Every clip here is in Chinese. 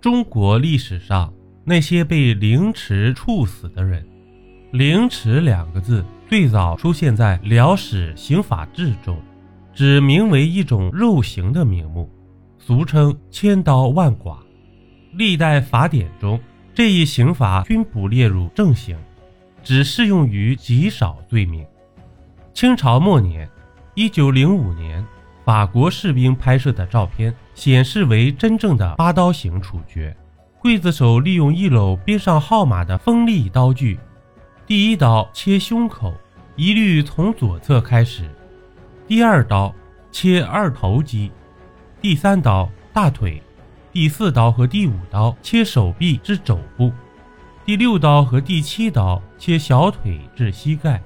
中国历史上那些被凌迟处死的人，“凌迟”两个字最早出现在《辽史刑法志》中，指名为一种肉刑的名目，俗称千刀万剐。历代法典中，这一刑罚均不列入正刑，只适用于极少罪名。清朝末年，一九零五年。法国士兵拍摄的照片显示为真正的八刀型处决。刽子手利用一篓编上号码的锋利刀具，第一刀切胸口，一律从左侧开始；第二刀切二头肌；第三刀大腿；第四刀和第五刀切手臂至肘部；第六刀和第七刀切小腿至膝盖；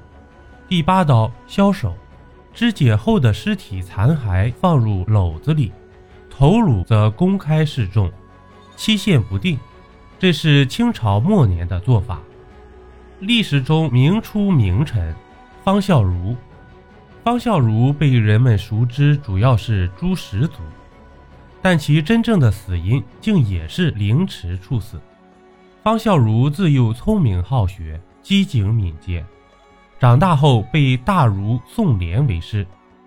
第八刀削手。肢解后的尸体残骸放入篓子里，头颅则公开示众，期限不定。这是清朝末年的做法。历史中明初名臣方孝孺，方孝孺被人们熟知主要是诛十族，但其真正的死因竟也是凌迟处死。方孝孺自幼聪明好学，机警敏捷。长大后被大儒宋濂为师，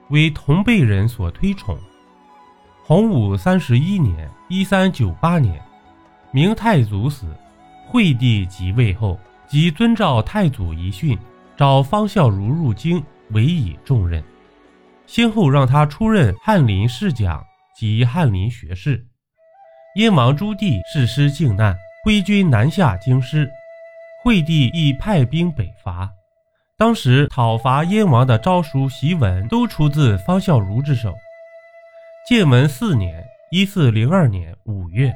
为同辈人所推崇。洪武三十一年（一三九八年），明太祖死，惠帝即位后，即遵照太祖遗训，召方孝孺入京，委以重任，先后让他出任翰林侍讲及翰林学士。燕王朱棣誓师靖难，挥军南下京师，惠帝亦派兵北伐。当时讨伐燕王的诏书檄文都出自方孝孺之手。建文四年（一四零二年）五月，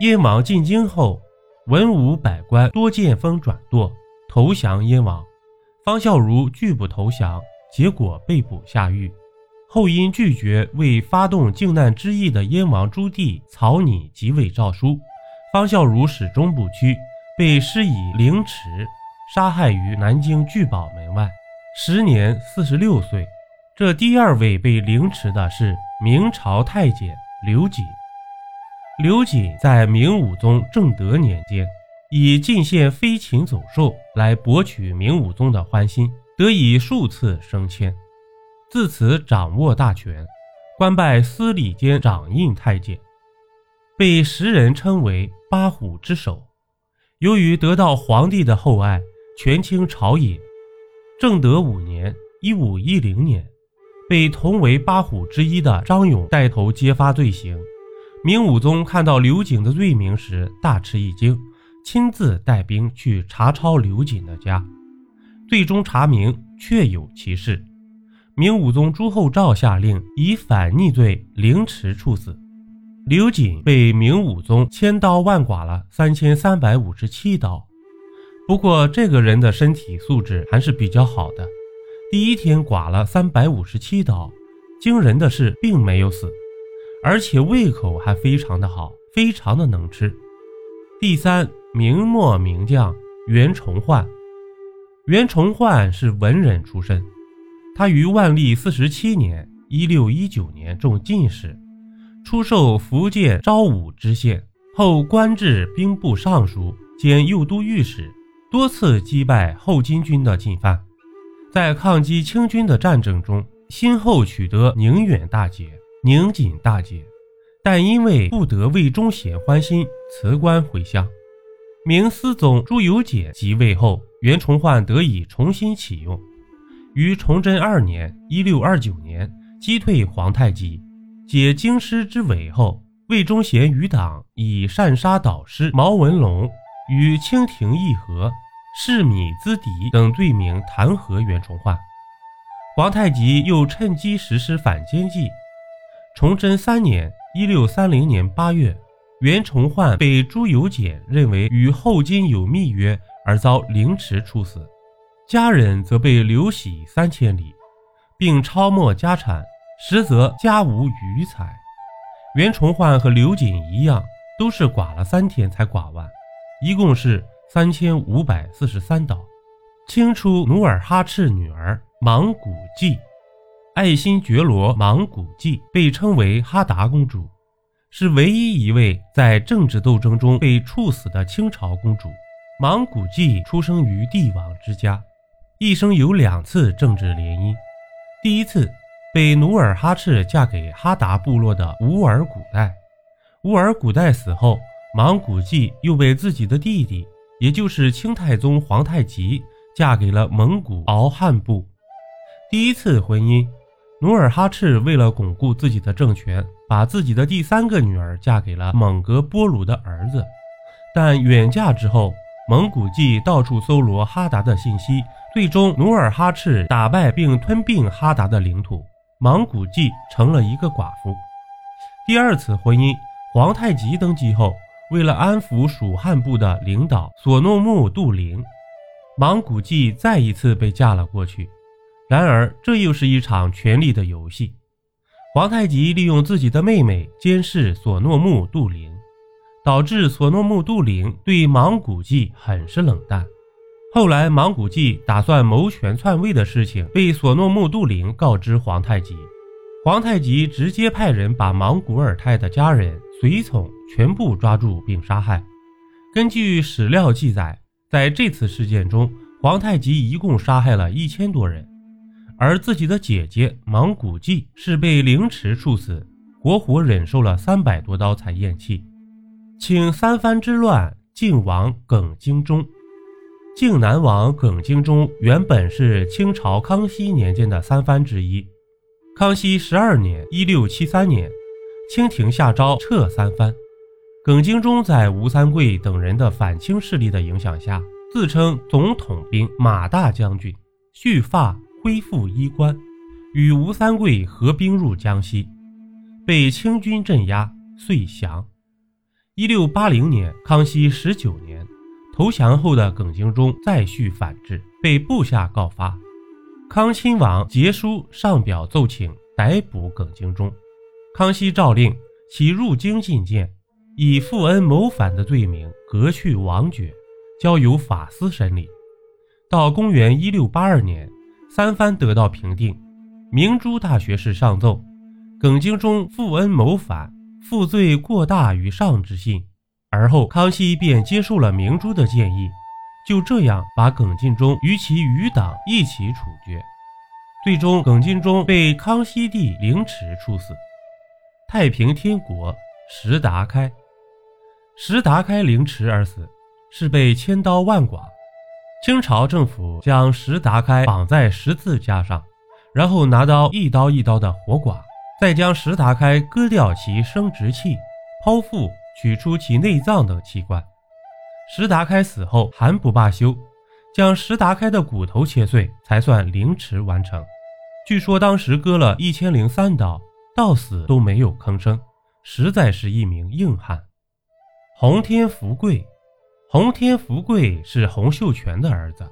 燕王进京后，文武百官多见风转舵，投降燕王。方孝孺拒不投降，结果被捕下狱。后因拒绝为发动靖难之役的燕王朱棣草拟即位诏书，方孝孺始终不屈，被施以凌迟。杀害于南京聚宝门外，时年四十六岁。这第二位被凌迟的是明朝太监刘瑾。刘瑾在明武宗正德年间，以进献飞禽走兽来博取明武宗的欢心，得以数次升迁，自此掌握大权，官拜司礼监掌印太监，被时人称为八虎之首。由于得到皇帝的厚爱。权倾朝野。正德五年（一五一零年），被同为八虎之一的张勇带头揭发罪行。明武宗看到刘瑾的罪名时，大吃一惊，亲自带兵去查抄刘瑾的家，最终查明确有其事。明武宗朱厚照下令以反逆罪凌迟处死。刘瑾被明武宗千刀万剐了三千三百五十七刀。不过，这个人的身体素质还是比较好的。第一天剐了三百五十七刀，惊人的是并没有死，而且胃口还非常的好，非常的能吃。第三，明末名将袁崇焕。袁崇焕是文人出身，他于万历四十七年（一六一九年）中进士，出授福建昭武知县，后官至兵部尚书兼右都御史。多次击败后金军的进犯，在抗击清军的战争中，先后取得宁远大捷、宁锦大捷，但因为不得魏忠贤欢心，辞官回乡。明思宗朱由检即位后，袁崇焕得以重新启用，于崇祯二年（一六二九年）击退皇太极，解京师之围后，魏忠贤余党以擅杀导师毛文龙与清廷议和。弑米资敌等罪名弹劾袁崇焕，皇太极又趁机实施反间计。崇祯三年（一六三零年）八月，袁崇焕被朱由检认为与后金有密约，而遭凌迟处死，家人则被流徙三千里，并抄没家产，实则家无余财。袁崇焕和刘瑾一样，都是剐了三天才剐完，一共是。三千五百四十三刀，清初努尔哈赤女儿莽古济，爱新觉罗莽古济被称为哈达公主，是唯一一位在政治斗争中被处死的清朝公主。莽古纪出生于帝王之家，一生有两次政治联姻。第一次被努尔哈赤嫁给哈达部落的乌尔古代，乌尔古代死后，莽古纪又被自己的弟弟，也就是清太宗皇太极，嫁给了蒙古敖汉部。第一次婚姻。努尔哈赤为了巩固自己的政权，把自己的第三个女儿嫁给了蒙哥波鲁的儿子。但远嫁之后，蒙古纪到处搜罗哈达的信息，最终努尔哈赤打败并吞并哈达的领土，蒙古纪成了一个寡妇。第二次婚姻，皇太极登基后，为了安抚蜀汉部的领导索诺木杜陵，蒙古纪再一次被嫁了过去。然而，这又是一场权力的游戏。皇太极利用自己的妹妹监视索诺木杜陵，导致索诺木杜陵对莽古纪很是冷淡。后来，莽古纪打算谋权篡位的事情被索诺木杜陵告知皇太极，皇太极直接派人把莽古尔泰的家人、随从全部抓住并杀害。根据史料记载，在这次事件中，皇太极一共杀害了一千多人。而自己的姐姐莽古济是被凌迟处死，活活忍受了三百多刀才咽气。请三藩之乱，靖王耿精忠。靖南王耿精忠原本是清朝康熙年间的三藩之一。康熙十二年（一六七三年），清廷下诏撤三藩。耿精忠在吴三桂等人的反清势力的影响下，自称总统兵马大将军，蓄发。恢复衣冠，与吴三桂合兵入江西，被清军镇压，遂降。一六八零年，康熙十九年，投降后的耿精忠再续反制，被部下告发。康亲王杰书上表奏请逮捕耿精忠，康熙诏令其入京觐见，以负恩谋反的罪名革去王爵，交由法司审理。到公元一六八二年。三藩得到平定，明珠大学士上奏，耿精忠负恩谋反，负罪过大于上之信。而后康熙便接受了明珠的建议，就这样把耿精忠与其余党一起处决。最终，耿精忠被康熙帝凌迟处死。太平天国石达开，石达开凌迟而死，是被千刀万剐。清朝政府将石达开绑在十字架上，然后拿刀一刀一刀的活剐，再将石达开割掉其生殖器、剖腹取出其内脏等器官。石达开死后还不罢休，将石达开的骨头切碎，才算凌迟完成。据说当时割了一千零三刀，到死都没有吭声，实在是一名硬汉。洪天福贵。洪天福贵是洪秀全的儿子。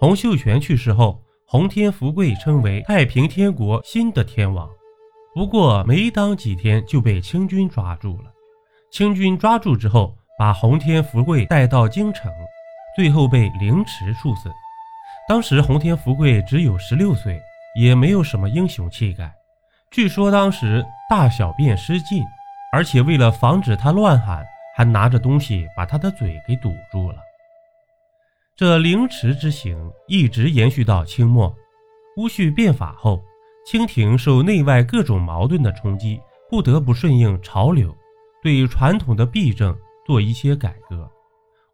洪秀全去世后，洪天福贵称为太平天国新的天王。不过没当几天就被清军抓住了。清军抓住之后，把洪天福贵带到京城，最后被凌迟处死。当时洪天福贵只有十六岁，也没有什么英雄气概。据说当时大小便失禁，而且为了防止他乱喊。还拿着东西把他的嘴给堵住了。这凌迟之刑一直延续到清末，戊戌变法后，清廷受内外各种矛盾的冲击，不得不顺应潮流，对传统的弊政做一些改革。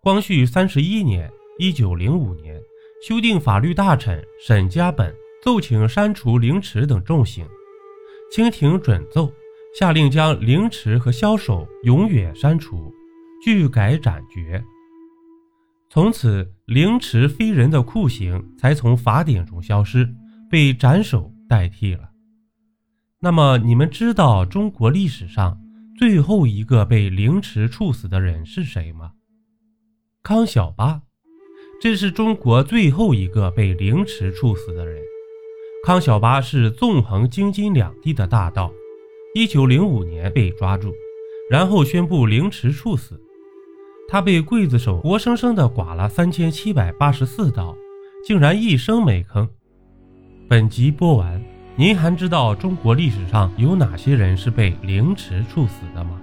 光绪三十一年（一九零五年），修订法律大臣沈家本奏请删除凌迟等重刑，清廷准奏。下令将凌迟和枭首永远删除，拒改斩决。从此，凌迟非人的酷刑才从法典中消失，被斩首代替了。那么，你们知道中国历史上最后一个被凌迟处死的人是谁吗？康小八，这是中国最后一个被凌迟处死的人。康小八是纵横京津两地的大盗。一九零五年被抓住，然后宣布凌迟处死。他被刽子手活生生的剐了三千七百八十四刀，竟然一声没吭。本集播完，您还知道中国历史上有哪些人是被凌迟处死的吗？